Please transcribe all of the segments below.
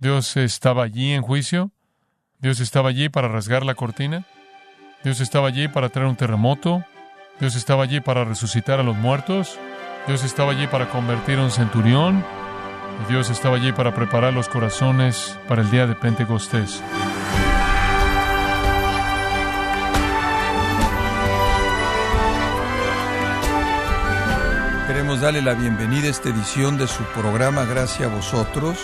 Dios estaba allí en juicio. Dios estaba allí para rasgar la cortina. Dios estaba allí para traer un terremoto. Dios estaba allí para resucitar a los muertos. Dios estaba allí para convertir a un centurión. Y Dios estaba allí para preparar los corazones para el día de Pentecostés. Queremos darle la bienvenida a esta edición de su programa Gracias a vosotros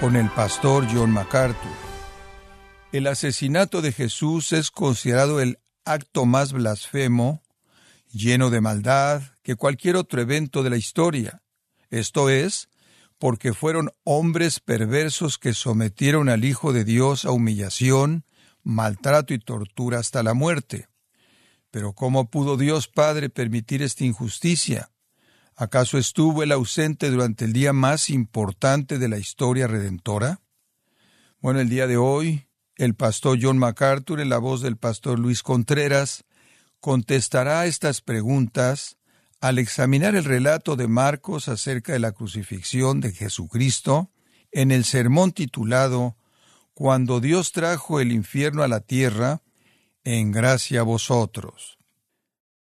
con el pastor John MacArthur. El asesinato de Jesús es considerado el acto más blasfemo, lleno de maldad, que cualquier otro evento de la historia. Esto es, porque fueron hombres perversos que sometieron al Hijo de Dios a humillación, maltrato y tortura hasta la muerte. Pero ¿cómo pudo Dios Padre permitir esta injusticia? ¿Acaso estuvo él ausente durante el día más importante de la historia redentora? Bueno, el día de hoy, el pastor John MacArthur, en la voz del pastor Luis Contreras, contestará estas preguntas al examinar el relato de Marcos acerca de la crucifixión de Jesucristo en el sermón titulado Cuando Dios trajo el infierno a la tierra, en gracia a vosotros.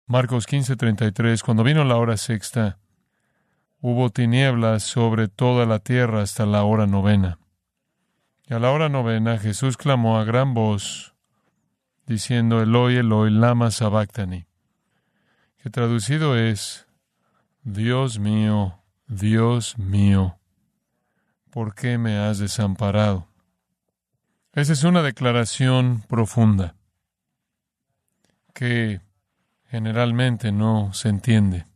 Marcos 15:33 Cuando vino la hora sexta, hubo tinieblas sobre toda la tierra hasta la hora novena. Y a la hora novena Jesús clamó a gran voz, diciendo, Eloi, Eloi, lama sabactani, que traducido es, Dios mío, Dios mío, ¿por qué me has desamparado? Esa es una declaración profunda que generalmente no se entiende.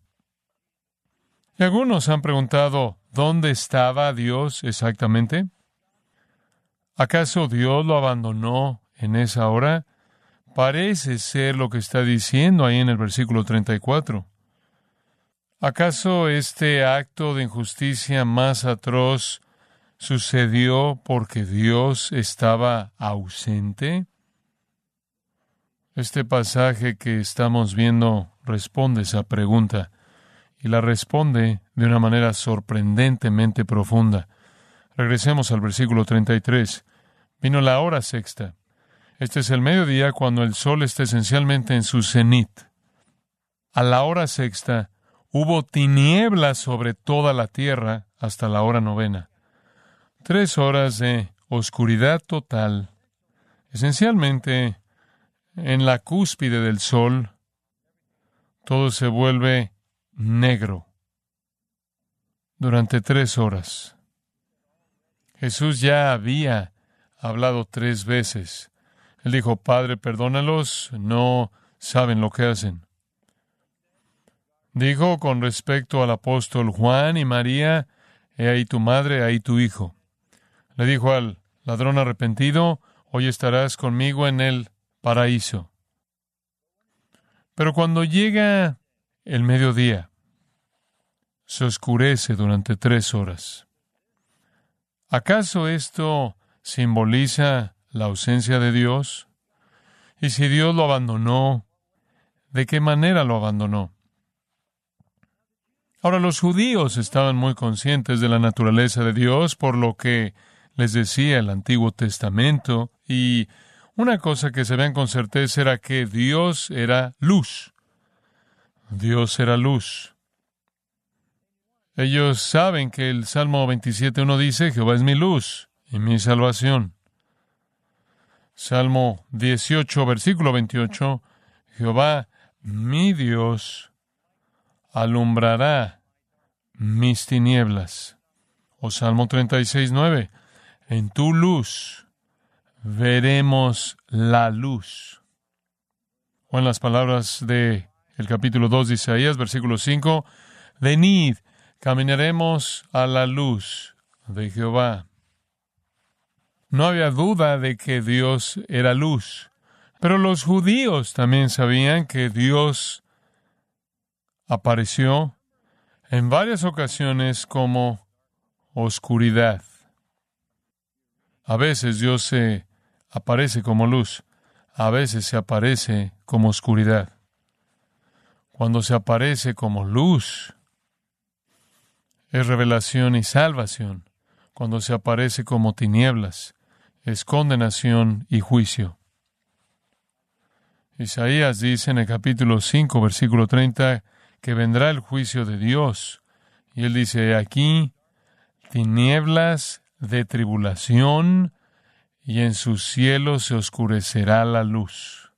Y algunos han preguntado, ¿dónde estaba Dios exactamente? ¿Acaso Dios lo abandonó en esa hora? Parece ser lo que está diciendo ahí en el versículo 34. ¿Acaso este acto de injusticia más atroz sucedió porque Dios estaba ausente? Este pasaje que estamos viendo responde esa pregunta y la responde de una manera sorprendentemente profunda. Regresemos al versículo 33. Vino la hora sexta. Este es el mediodía cuando el sol está esencialmente en su cenit. A la hora sexta hubo tinieblas sobre toda la tierra hasta la hora novena. Tres horas de oscuridad total, esencialmente en la cúspide del sol, todo se vuelve negro durante tres horas. Jesús ya había hablado tres veces. Él dijo, Padre, perdónalos, no saben lo que hacen. Dijo con respecto al apóstol Juan y María, He ahí tu madre, ahí tu hijo. Le dijo al ladrón arrepentido, Hoy estarás conmigo en el paraíso. Pero cuando llega el mediodía, se oscurece durante tres horas. ¿Acaso esto simboliza la ausencia de Dios? Y si Dios lo abandonó, ¿de qué manera lo abandonó? Ahora los judíos estaban muy conscientes de la naturaleza de Dios por lo que les decía el Antiguo Testamento y una cosa que se ven con certeza era que Dios era luz. Dios era luz. Ellos saben que el Salmo 27.1 dice, Jehová es mi luz y mi salvación. Salmo 18, versículo 28, Jehová, mi Dios, alumbrará mis tinieblas. O Salmo 36, 9, en tu luz veremos la luz. O en las palabras de capítulo 2 de Isaías, versículo 5, venid, caminaremos a la luz de Jehová. No había duda de que Dios era luz, pero los judíos también sabían que Dios apareció en varias ocasiones como oscuridad. A veces Dios se aparece como luz, a veces se aparece como oscuridad. Cuando se aparece como luz, es revelación y salvación. cuando se aparece como tinieblas, es condenación y juicio. Isaías dice en el capítulo 5, versículo 30, que vendrá el juicio de Dios. Y él dice, aquí tinieblas de tribulación y en sus cielos se oscurecerá la luz.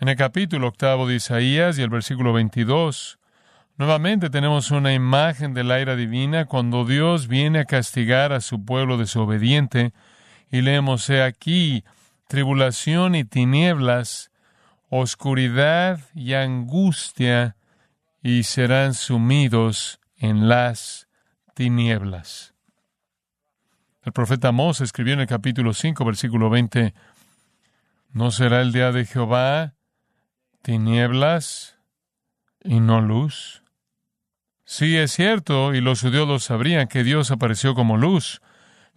En el capítulo octavo de Isaías y el versículo 22, nuevamente tenemos una imagen de la ira divina cuando Dios viene a castigar a su pueblo desobediente y leemos, he aquí, tribulación y tinieblas, oscuridad y angustia, y serán sumidos en las tinieblas. El profeta Amós escribió en el capítulo 5, versículo 20, ¿no será el día de Jehová tinieblas y no luz? Sí, es cierto, y los judíos lo sabrían, que Dios apareció como luz.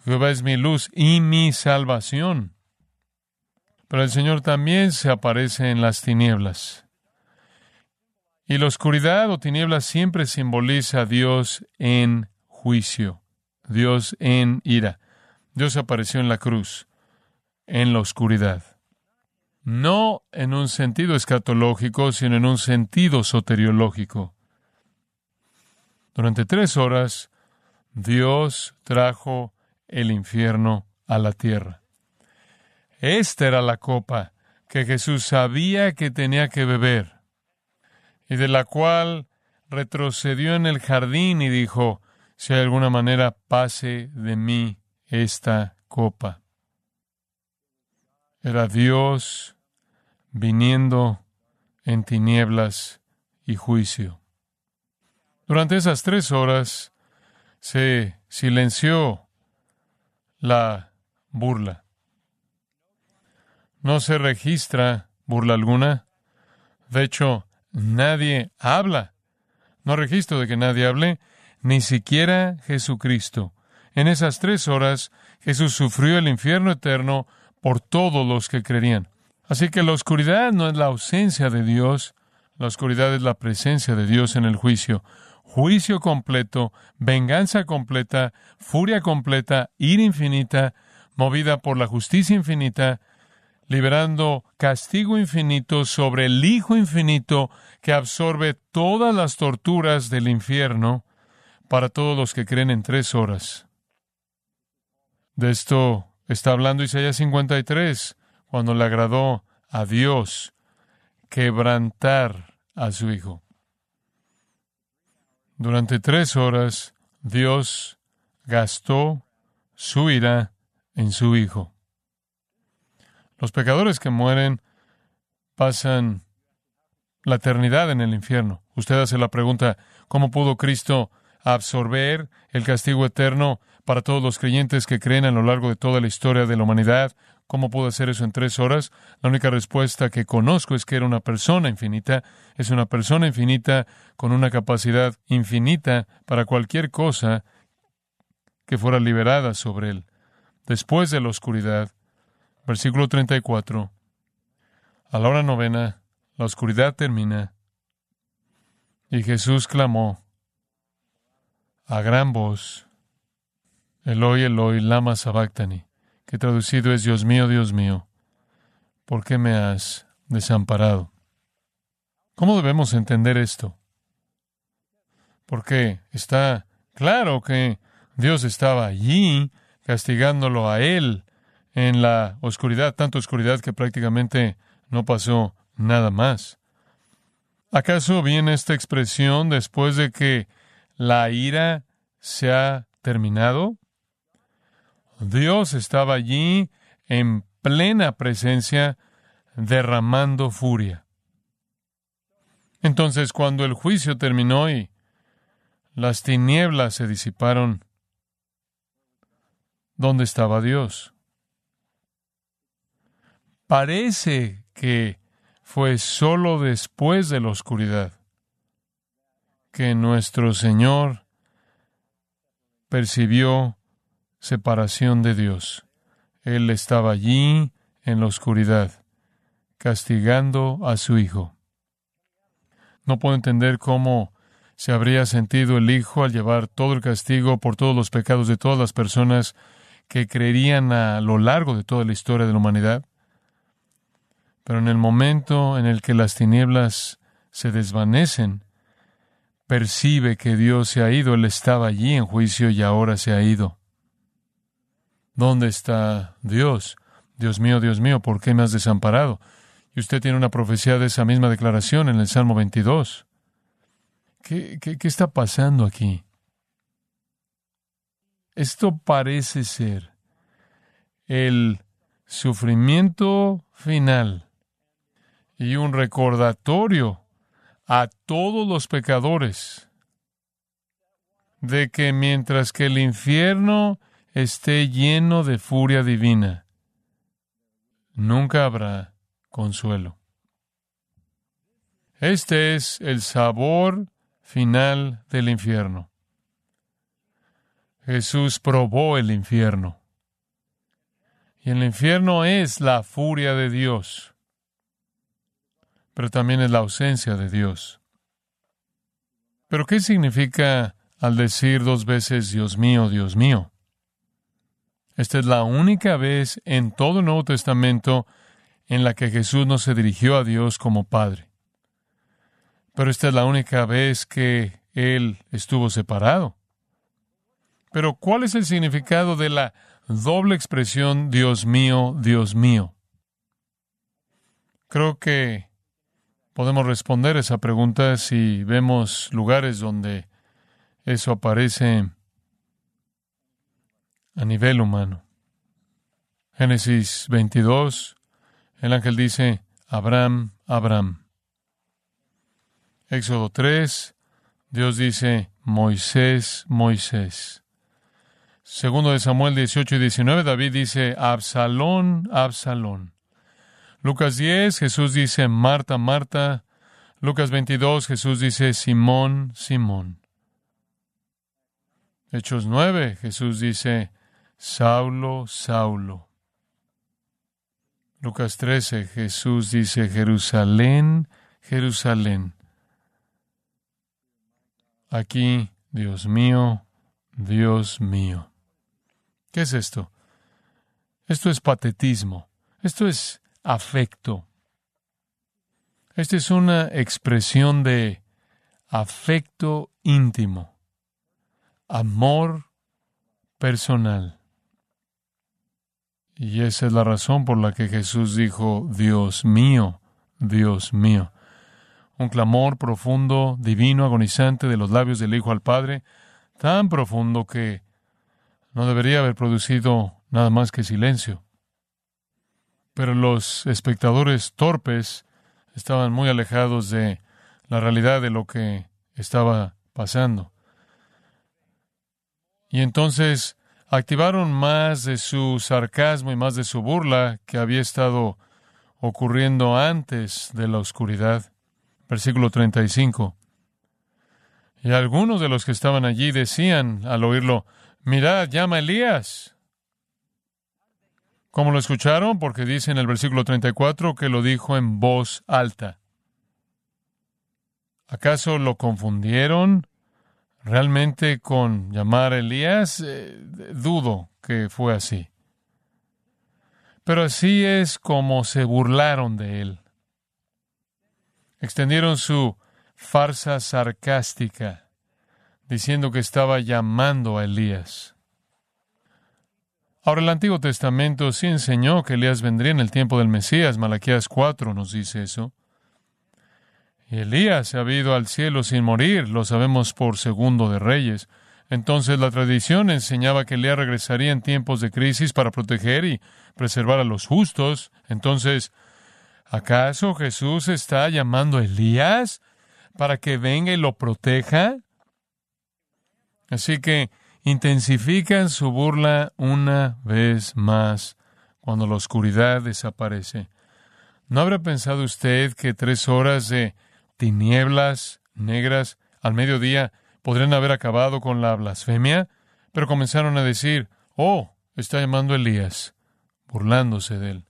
Jehová es mi luz y mi salvación. Pero el Señor también se aparece en las tinieblas. Y la oscuridad o tinieblas siempre simboliza a Dios en juicio, Dios en ira. Dios apareció en la cruz, en la oscuridad. No en un sentido escatológico, sino en un sentido soteriológico. Durante tres horas, Dios trajo el infierno a la tierra. Esta era la copa que Jesús sabía que tenía que beber y de la cual retrocedió en el jardín y dijo, si de alguna manera pase de mí esta copa. Era Dios viniendo en tinieblas y juicio. Durante esas tres horas se silenció la burla. No se registra burla alguna. De hecho, nadie habla. No registro de que nadie hable, ni siquiera Jesucristo. En esas tres horas, Jesús sufrió el infierno eterno por todos los que creerían. Así que la oscuridad no es la ausencia de Dios, la oscuridad es la presencia de Dios en el juicio. Juicio completo, venganza completa, furia completa, ira infinita, movida por la justicia infinita, liberando castigo infinito sobre el Hijo infinito que absorbe todas las torturas del infierno para todos los que creen en tres horas. De esto está hablando Isaías 53, cuando le agradó a Dios quebrantar a su Hijo. Durante tres horas Dios gastó su ira en su Hijo. Los pecadores que mueren pasan la eternidad en el infierno. Usted hace la pregunta, ¿cómo pudo Cristo absorber el castigo eterno para todos los creyentes que creen a lo largo de toda la historia de la humanidad. ¿Cómo pudo hacer eso en tres horas? La única respuesta que conozco es que era una persona infinita, es una persona infinita con una capacidad infinita para cualquier cosa que fuera liberada sobre él. Después de la oscuridad, versículo 34, a la hora novena, la oscuridad termina y Jesús clamó a gran voz, Eloi, Eloi, lama sabactani, que traducido es Dios mío, Dios mío, ¿por qué me has desamparado? ¿Cómo debemos entender esto? Porque está claro que Dios estaba allí castigándolo a él en la oscuridad, tanta oscuridad que prácticamente no pasó nada más. ¿Acaso viene esta expresión después de que la ira se ha terminado? Dios estaba allí en plena presencia derramando furia. Entonces cuando el juicio terminó y las tinieblas se disiparon, ¿dónde estaba Dios? Parece que fue solo después de la oscuridad que nuestro Señor percibió separación de Dios. Él estaba allí en la oscuridad, castigando a su Hijo. No puedo entender cómo se habría sentido el Hijo al llevar todo el castigo por todos los pecados de todas las personas que creerían a lo largo de toda la historia de la humanidad. Pero en el momento en el que las tinieblas se desvanecen, percibe que Dios se ha ido, Él estaba allí en juicio y ahora se ha ido. ¿Dónde está Dios? Dios mío, Dios mío, ¿por qué me has desamparado? Y usted tiene una profecía de esa misma declaración en el Salmo 22. ¿Qué, qué, qué está pasando aquí? Esto parece ser el sufrimiento final y un recordatorio a todos los pecadores de que mientras que el infierno esté lleno de furia divina, nunca habrá consuelo. Este es el sabor final del infierno. Jesús probó el infierno. Y el infierno es la furia de Dios, pero también es la ausencia de Dios. Pero ¿qué significa al decir dos veces Dios mío, Dios mío? Esta es la única vez en todo el Nuevo Testamento en la que Jesús no se dirigió a Dios como Padre. Pero esta es la única vez que Él estuvo separado. Pero ¿cuál es el significado de la doble expresión Dios mío, Dios mío? Creo que podemos responder esa pregunta si vemos lugares donde eso aparece a nivel humano. Génesis 22, el ángel dice, Abraham, Abraham. Éxodo 3, Dios dice, Moisés, Moisés. Segundo de Samuel 18 y 19, David dice, Absalón, Absalón. Lucas 10, Jesús dice, Marta, Marta. Lucas 22, Jesús dice, Simón, Simón. Hechos 9, Jesús dice, Saulo, Saulo. Lucas 13, Jesús dice, Jerusalén, Jerusalén. Aquí, Dios mío, Dios mío. ¿Qué es esto? Esto es patetismo. Esto es afecto. Esta es una expresión de afecto íntimo, amor personal. Y esa es la razón por la que Jesús dijo, Dios mío, Dios mío. Un clamor profundo, divino, agonizante de los labios del Hijo al Padre, tan profundo que no debería haber producido nada más que silencio. Pero los espectadores torpes estaban muy alejados de la realidad de lo que estaba pasando. Y entonces activaron más de su sarcasmo y más de su burla que había estado ocurriendo antes de la oscuridad. Versículo 35. Y algunos de los que estaban allí decían al oírlo, mirad, llama Elías. ¿Cómo lo escucharon? Porque dice en el versículo 34 que lo dijo en voz alta. ¿Acaso lo confundieron realmente con llamar a Elías? Eh, dudo que fue así. Pero así es como se burlaron de él. Extendieron su farsa sarcástica, diciendo que estaba llamando a Elías. Ahora el Antiguo Testamento sí enseñó que Elías vendría en el tiempo del Mesías. Malaquías 4 nos dice eso. Elías se ha ido al cielo sin morir, lo sabemos por segundo de Reyes. Entonces la tradición enseñaba que Elías regresaría en tiempos de crisis para proteger y preservar a los justos. Entonces, ¿acaso Jesús está llamando a Elías para que venga y lo proteja? Así que intensifican su burla una vez más cuando la oscuridad desaparece. ¿No habrá pensado usted que tres horas de tinieblas negras al mediodía podrían haber acabado con la blasfemia, pero comenzaron a decir, oh, está llamando Elías, burlándose de él.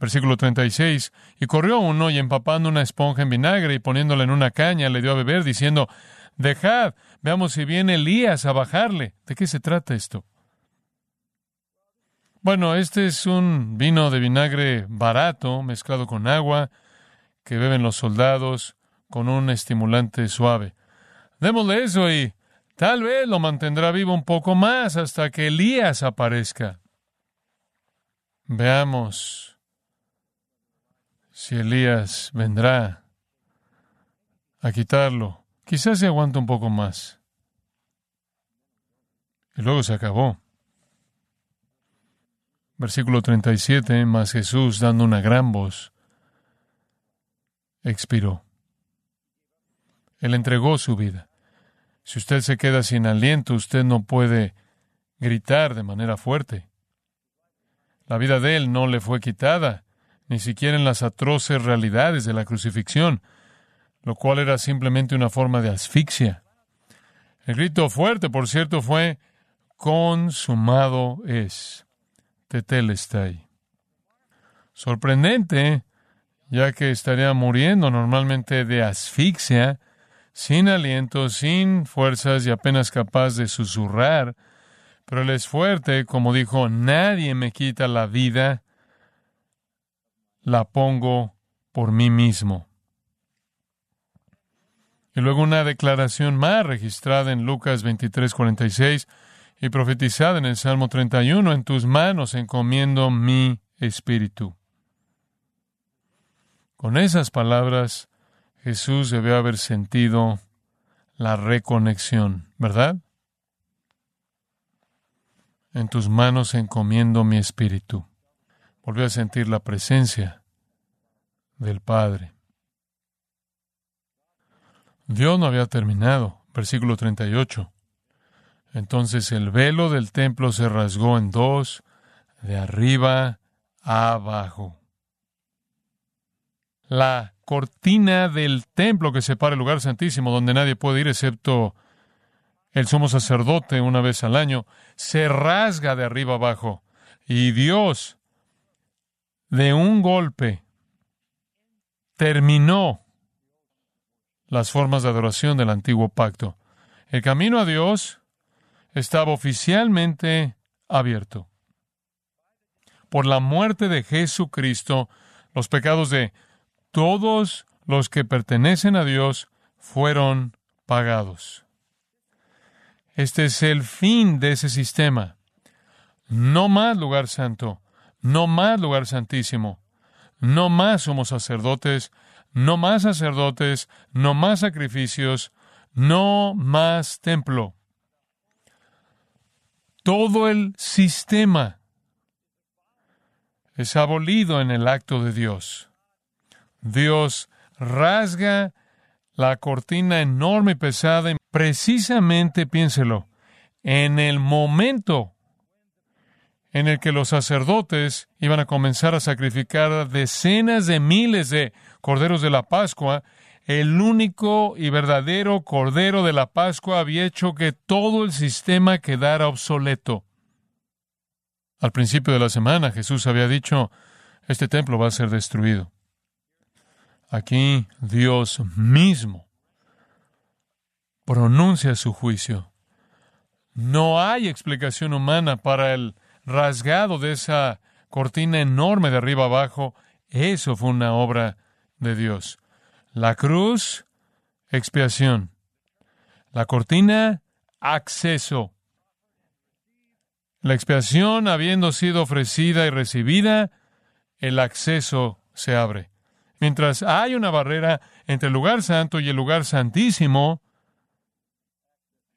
Versículo 36, y corrió uno y empapando una esponja en vinagre y poniéndola en una caña le dio a beber, diciendo, Dejad, veamos si viene Elías a bajarle. ¿De qué se trata esto? Bueno, este es un vino de vinagre barato mezclado con agua que beben los soldados con un estimulante suave. Démosle eso y tal vez lo mantendrá vivo un poco más hasta que Elías aparezca. Veamos si Elías vendrá a quitarlo. Quizás se aguanta un poco más. Y luego se acabó. Versículo 37, más Jesús, dando una gran voz, expiró. Él entregó su vida. Si usted se queda sin aliento, usted no puede gritar de manera fuerte. La vida de él no le fue quitada, ni siquiera en las atroces realidades de la crucifixión, lo cual era simplemente una forma de asfixia. El grito fuerte, por cierto, fue consumado es. Tetelestai. Sorprendente, ya que estaría muriendo normalmente de asfixia, sin aliento, sin fuerzas y apenas capaz de susurrar, pero él es fuerte, como dijo, nadie me quita la vida, la pongo por mí mismo. Y luego una declaración más registrada en Lucas 23, 46 y profetizada en el Salmo 31, en tus manos encomiendo mi espíritu. Con esas palabras, Jesús debió haber sentido la reconexión, ¿verdad? En tus manos encomiendo mi espíritu. Volvió a sentir la presencia del Padre. Dios no había terminado. Versículo 38. Entonces el velo del templo se rasgó en dos, de arriba a abajo. La cortina del templo que separa el lugar santísimo, donde nadie puede ir excepto el sumo sacerdote una vez al año, se rasga de arriba abajo. Y Dios, de un golpe, terminó las formas de adoración del antiguo pacto. El camino a Dios estaba oficialmente abierto. Por la muerte de Jesucristo, los pecados de todos los que pertenecen a Dios fueron pagados. Este es el fin de ese sistema. No más lugar santo, no más lugar santísimo, no más somos sacerdotes, no más sacerdotes, no más sacrificios, no más templo. Todo el sistema es abolido en el acto de Dios. Dios rasga la cortina enorme y pesada precisamente, piénselo, en el momento en el que los sacerdotes iban a comenzar a sacrificar decenas de miles de corderos de la Pascua, el único y verdadero cordero de la Pascua había hecho que todo el sistema quedara obsoleto. Al principio de la semana Jesús había dicho, este templo va a ser destruido. Aquí Dios mismo pronuncia su juicio. No hay explicación humana para el rasgado de esa cortina enorme de arriba abajo. Eso fue una obra de Dios. La cruz, expiación. La cortina, acceso. La expiación habiendo sido ofrecida y recibida, el acceso se abre. Mientras hay una barrera entre el lugar santo y el lugar santísimo,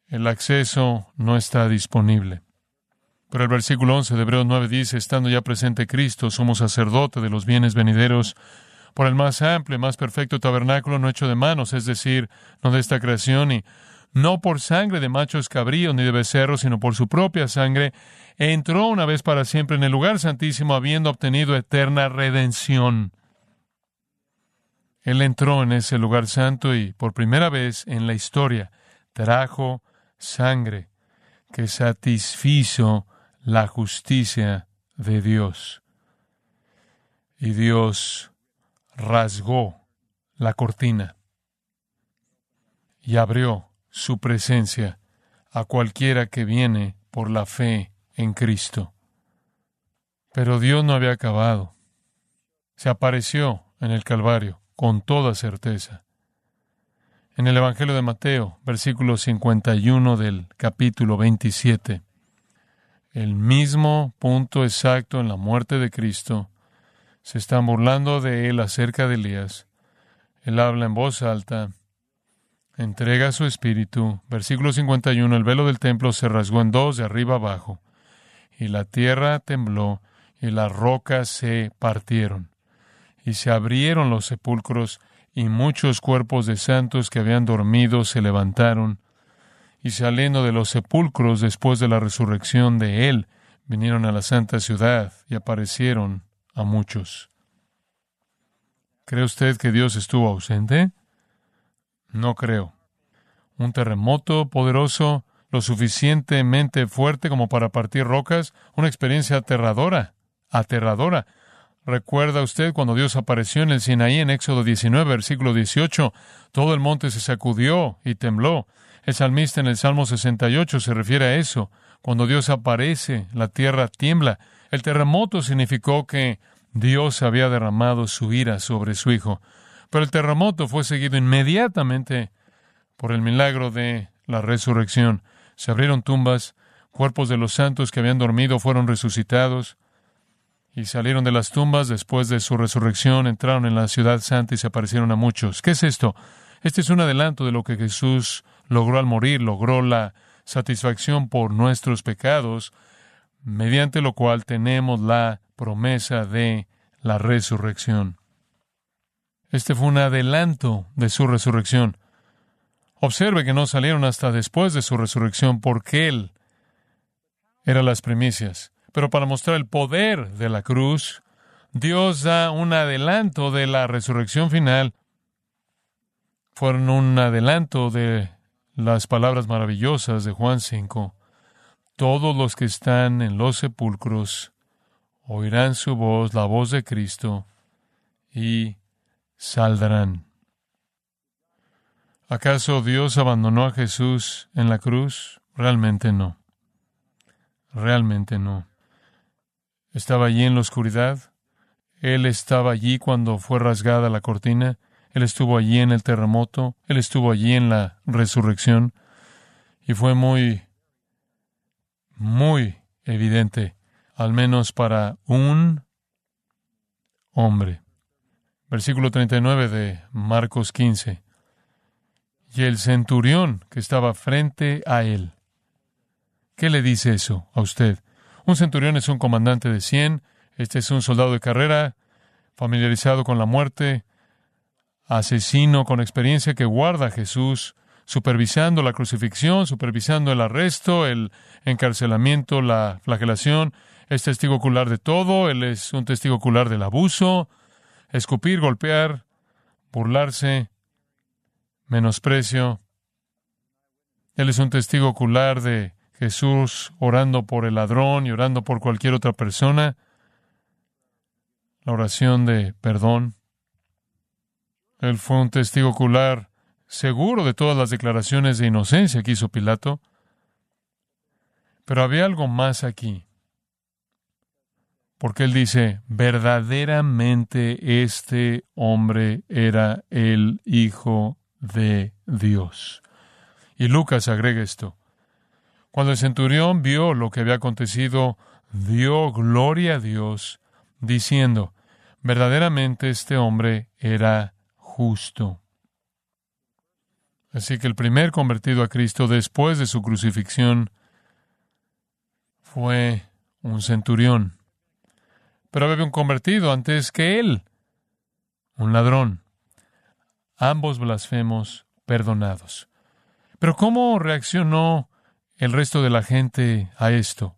el acceso no está disponible. Pero el versículo 11 de Hebreos 9 dice, estando ya presente Cristo, somos sacerdote de los bienes venideros por el más amplio y más perfecto tabernáculo no hecho de manos, es decir, no de esta creación, y no por sangre de machos cabríos ni de becerros, sino por su propia sangre, entró una vez para siempre en el lugar santísimo, habiendo obtenido eterna redención. Él entró en ese lugar santo y por primera vez en la historia trajo sangre que satisfizo la justicia de Dios. Y Dios rasgó la cortina y abrió su presencia a cualquiera que viene por la fe en Cristo. Pero Dios no había acabado. Se apareció en el Calvario con toda certeza. En el Evangelio de Mateo, versículo 51 del capítulo 27, el mismo punto exacto en la muerte de Cristo, se están burlando de él acerca de Elías. Él habla en voz alta, entrega su espíritu. Versículo 51, el velo del templo se rasgó en dos de arriba abajo, y la tierra tembló, y las rocas se partieron, y se abrieron los sepulcros, y muchos cuerpos de santos que habían dormido se levantaron, y saliendo de los sepulcros después de la resurrección de él, vinieron a la santa ciudad y aparecieron a muchos. ¿Cree usted que Dios estuvo ausente? No creo. Un terremoto poderoso, lo suficientemente fuerte como para partir rocas, una experiencia aterradora, aterradora. ¿Recuerda usted cuando Dios apareció en el Sinaí en Éxodo 19, versículo 18? Todo el monte se sacudió y tembló. El salmista en el Salmo 68 se refiere a eso. Cuando Dios aparece, la tierra tiembla. El terremoto significó que Dios había derramado su ira sobre su Hijo. Pero el terremoto fue seguido inmediatamente por el milagro de la resurrección. Se abrieron tumbas, cuerpos de los santos que habían dormido fueron resucitados y salieron de las tumbas después de su resurrección, entraron en la ciudad santa y se aparecieron a muchos. ¿Qué es esto? Este es un adelanto de lo que Jesús logró al morir, logró la satisfacción por nuestros pecados, mediante lo cual tenemos la promesa de la resurrección. Este fue un adelanto de su resurrección. Observe que no salieron hasta después de su resurrección porque Él era las primicias. Pero para mostrar el poder de la cruz, Dios da un adelanto de la resurrección final. Fueron un adelanto de las palabras maravillosas de Juan 5. Todos los que están en los sepulcros oirán su voz, la voz de Cristo, y saldrán. ¿Acaso Dios abandonó a Jesús en la cruz? Realmente no. Realmente no. Estaba allí en la oscuridad. Él estaba allí cuando fue rasgada la cortina. Él estuvo allí en el terremoto. Él estuvo allí en la resurrección. Y fue muy, muy evidente, al menos para un hombre. Versículo 39 de Marcos 15. Y el centurión que estaba frente a él. ¿Qué le dice eso a usted? Un centurión es un comandante de cien, este es un soldado de carrera, familiarizado con la muerte, asesino con experiencia que guarda a Jesús, supervisando la crucifixión, supervisando el arresto, el encarcelamiento, la flagelación, es testigo ocular de todo, él es un testigo ocular del abuso, escupir, golpear, burlarse, menosprecio. Él es un testigo ocular de Jesús orando por el ladrón y orando por cualquier otra persona. La oración de perdón. Él fue un testigo ocular seguro de todas las declaraciones de inocencia que hizo Pilato. Pero había algo más aquí porque él dice, verdaderamente este hombre era el Hijo de Dios. Y Lucas agrega esto. Cuando el centurión vio lo que había acontecido, dio gloria a Dios, diciendo, verdaderamente este hombre era justo. Así que el primer convertido a Cristo después de su crucifixión fue un centurión pero había un convertido antes que él, un ladrón. Ambos blasfemos perdonados. Pero ¿cómo reaccionó el resto de la gente a esto?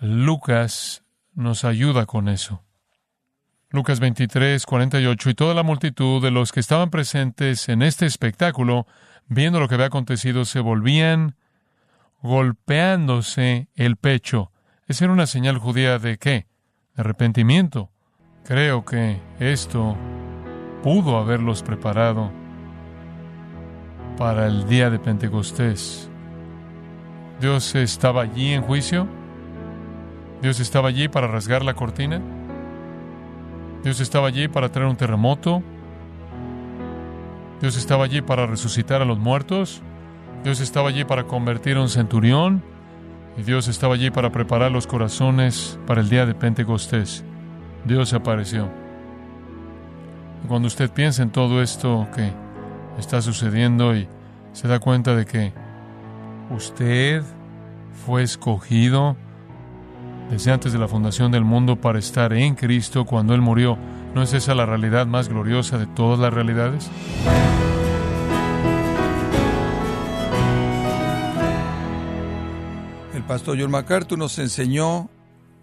Lucas nos ayuda con eso. Lucas 23, 48, y toda la multitud de los que estaban presentes en este espectáculo, viendo lo que había acontecido, se volvían golpeándose el pecho. Esa era una señal judía de qué? arrepentimiento. Creo que esto pudo haberlos preparado para el día de Pentecostés. Dios estaba allí en juicio. Dios estaba allí para rasgar la cortina. Dios estaba allí para traer un terremoto. Dios estaba allí para resucitar a los muertos. Dios estaba allí para convertir a un centurión. Y Dios estaba allí para preparar los corazones para el día de Pentecostés. Dios apareció. Cuando usted piensa en todo esto que está sucediendo y se da cuenta de que usted fue escogido desde antes de la fundación del mundo para estar en Cristo cuando Él murió, ¿no es esa la realidad más gloriosa de todas las realidades? El pastor John MacArthur nos enseñó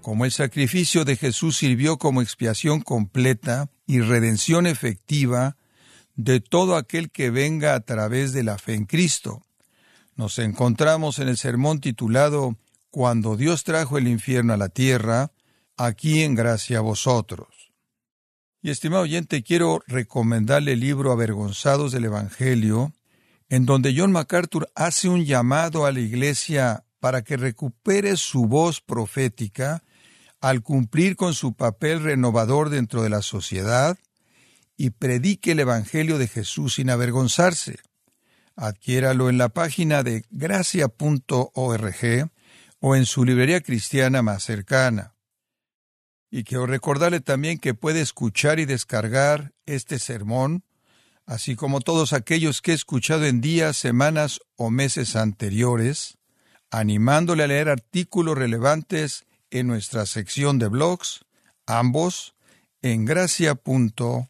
cómo el sacrificio de Jesús sirvió como expiación completa y redención efectiva de todo aquel que venga a través de la fe en Cristo. Nos encontramos en el sermón titulado Cuando Dios trajo el infierno a la tierra, aquí en gracia a vosotros. Y estimado oyente, quiero recomendarle el libro Avergonzados del Evangelio, en donde John MacArthur hace un llamado a la iglesia para que recupere su voz profética al cumplir con su papel renovador dentro de la sociedad y predique el Evangelio de Jesús sin avergonzarse. Adquiéralo en la página de gracia.org o en su librería cristiana más cercana. Y quiero recordarle también que puede escuchar y descargar este sermón, así como todos aquellos que he escuchado en días, semanas o meses anteriores, animándole a leer artículos relevantes en nuestra sección de blogs, ambos en gracia.org.